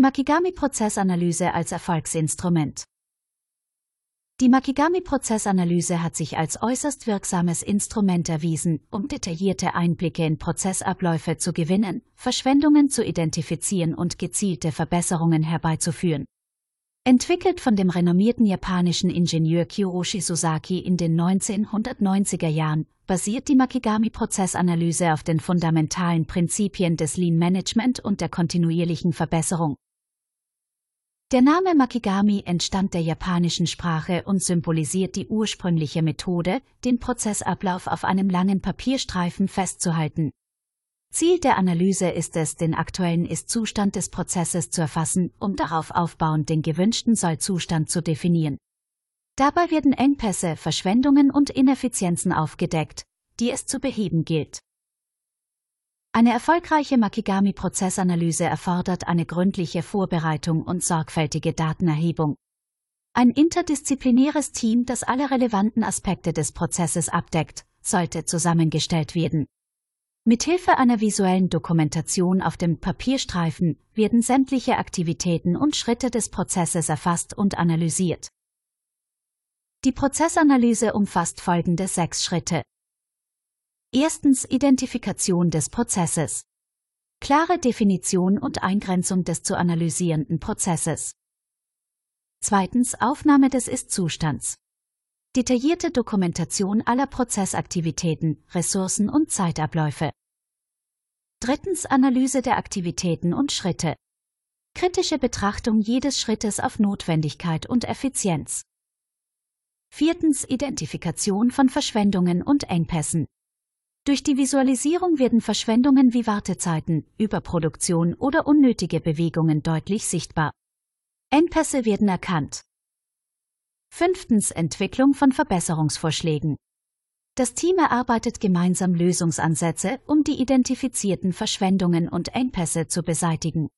Makigami-Prozessanalyse als Erfolgsinstrument. Die Makigami-Prozessanalyse hat sich als äußerst wirksames Instrument erwiesen, um detaillierte Einblicke in Prozessabläufe zu gewinnen, Verschwendungen zu identifizieren und gezielte Verbesserungen herbeizuführen. Entwickelt von dem renommierten japanischen Ingenieur Kiyoshi Sosaki in den 1990er Jahren, basiert die Makigami-Prozessanalyse auf den fundamentalen Prinzipien des Lean Management und der kontinuierlichen Verbesserung. Der Name Makigami entstammt der japanischen Sprache und symbolisiert die ursprüngliche Methode, den Prozessablauf auf einem langen Papierstreifen festzuhalten. Ziel der Analyse ist es, den aktuellen Ist-Zustand des Prozesses zu erfassen, um darauf aufbauend den gewünschten Soll-Zustand zu definieren. Dabei werden Engpässe, Verschwendungen und Ineffizienzen aufgedeckt, die es zu beheben gilt. Eine erfolgreiche Makigami-Prozessanalyse erfordert eine gründliche Vorbereitung und sorgfältige Datenerhebung. Ein interdisziplinäres Team, das alle relevanten Aspekte des Prozesses abdeckt, sollte zusammengestellt werden. Mithilfe einer visuellen Dokumentation auf dem Papierstreifen werden sämtliche Aktivitäten und Schritte des Prozesses erfasst und analysiert. Die Prozessanalyse umfasst folgende sechs Schritte. Erstens Identifikation des Prozesses. Klare Definition und Eingrenzung des zu analysierenden Prozesses. Zweitens Aufnahme des Ist-Zustands. Detaillierte Dokumentation aller Prozessaktivitäten, Ressourcen und Zeitabläufe. Drittens Analyse der Aktivitäten und Schritte. Kritische Betrachtung jedes Schrittes auf Notwendigkeit und Effizienz. Viertens Identifikation von Verschwendungen und Engpässen. Durch die Visualisierung werden Verschwendungen wie Wartezeiten, Überproduktion oder unnötige Bewegungen deutlich sichtbar. Engpässe werden erkannt. Fünftens Entwicklung von Verbesserungsvorschlägen. Das Team erarbeitet gemeinsam Lösungsansätze, um die identifizierten Verschwendungen und Engpässe zu beseitigen.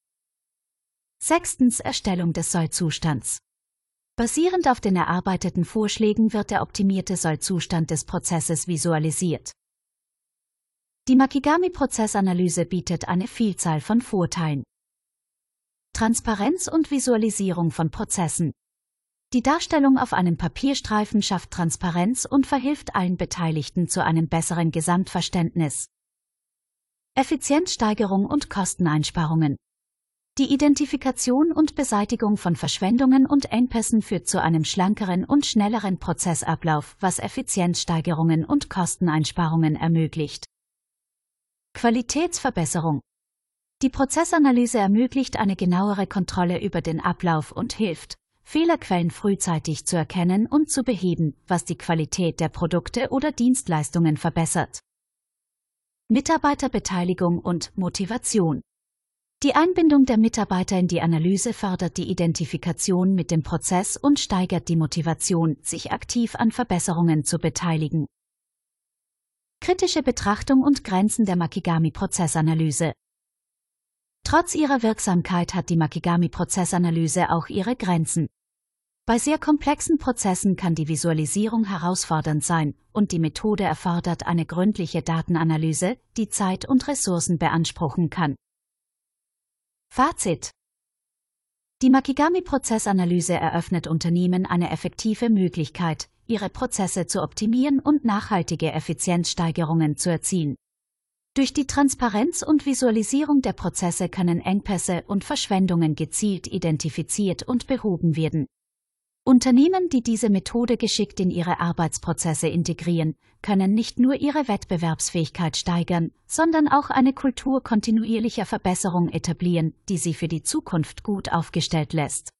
Sechstens Erstellung des Sollzustands. Basierend auf den erarbeiteten Vorschlägen wird der optimierte Sollzustand des Prozesses visualisiert. Die Makigami-Prozessanalyse bietet eine Vielzahl von Vorteilen. Transparenz und Visualisierung von Prozessen. Die Darstellung auf einem Papierstreifen schafft Transparenz und verhilft allen Beteiligten zu einem besseren Gesamtverständnis. Effizienzsteigerung und Kosteneinsparungen. Die Identifikation und Beseitigung von Verschwendungen und Engpässen führt zu einem schlankeren und schnelleren Prozessablauf, was Effizienzsteigerungen und Kosteneinsparungen ermöglicht. Qualitätsverbesserung. Die Prozessanalyse ermöglicht eine genauere Kontrolle über den Ablauf und hilft, Fehlerquellen frühzeitig zu erkennen und zu beheben, was die Qualität der Produkte oder Dienstleistungen verbessert. Mitarbeiterbeteiligung und Motivation. Die Einbindung der Mitarbeiter in die Analyse fördert die Identifikation mit dem Prozess und steigert die Motivation, sich aktiv an Verbesserungen zu beteiligen. Kritische Betrachtung und Grenzen der Makigami-Prozessanalyse. Trotz ihrer Wirksamkeit hat die Makigami-Prozessanalyse auch ihre Grenzen. Bei sehr komplexen Prozessen kann die Visualisierung herausfordernd sein und die Methode erfordert eine gründliche Datenanalyse, die Zeit und Ressourcen beanspruchen kann. Fazit Die Makigami-Prozessanalyse eröffnet Unternehmen eine effektive Möglichkeit, ihre Prozesse zu optimieren und nachhaltige Effizienzsteigerungen zu erzielen. Durch die Transparenz und Visualisierung der Prozesse können Engpässe und Verschwendungen gezielt identifiziert und behoben werden. Unternehmen, die diese Methode geschickt in ihre Arbeitsprozesse integrieren, können nicht nur ihre Wettbewerbsfähigkeit steigern, sondern auch eine Kultur kontinuierlicher Verbesserung etablieren, die sie für die Zukunft gut aufgestellt lässt.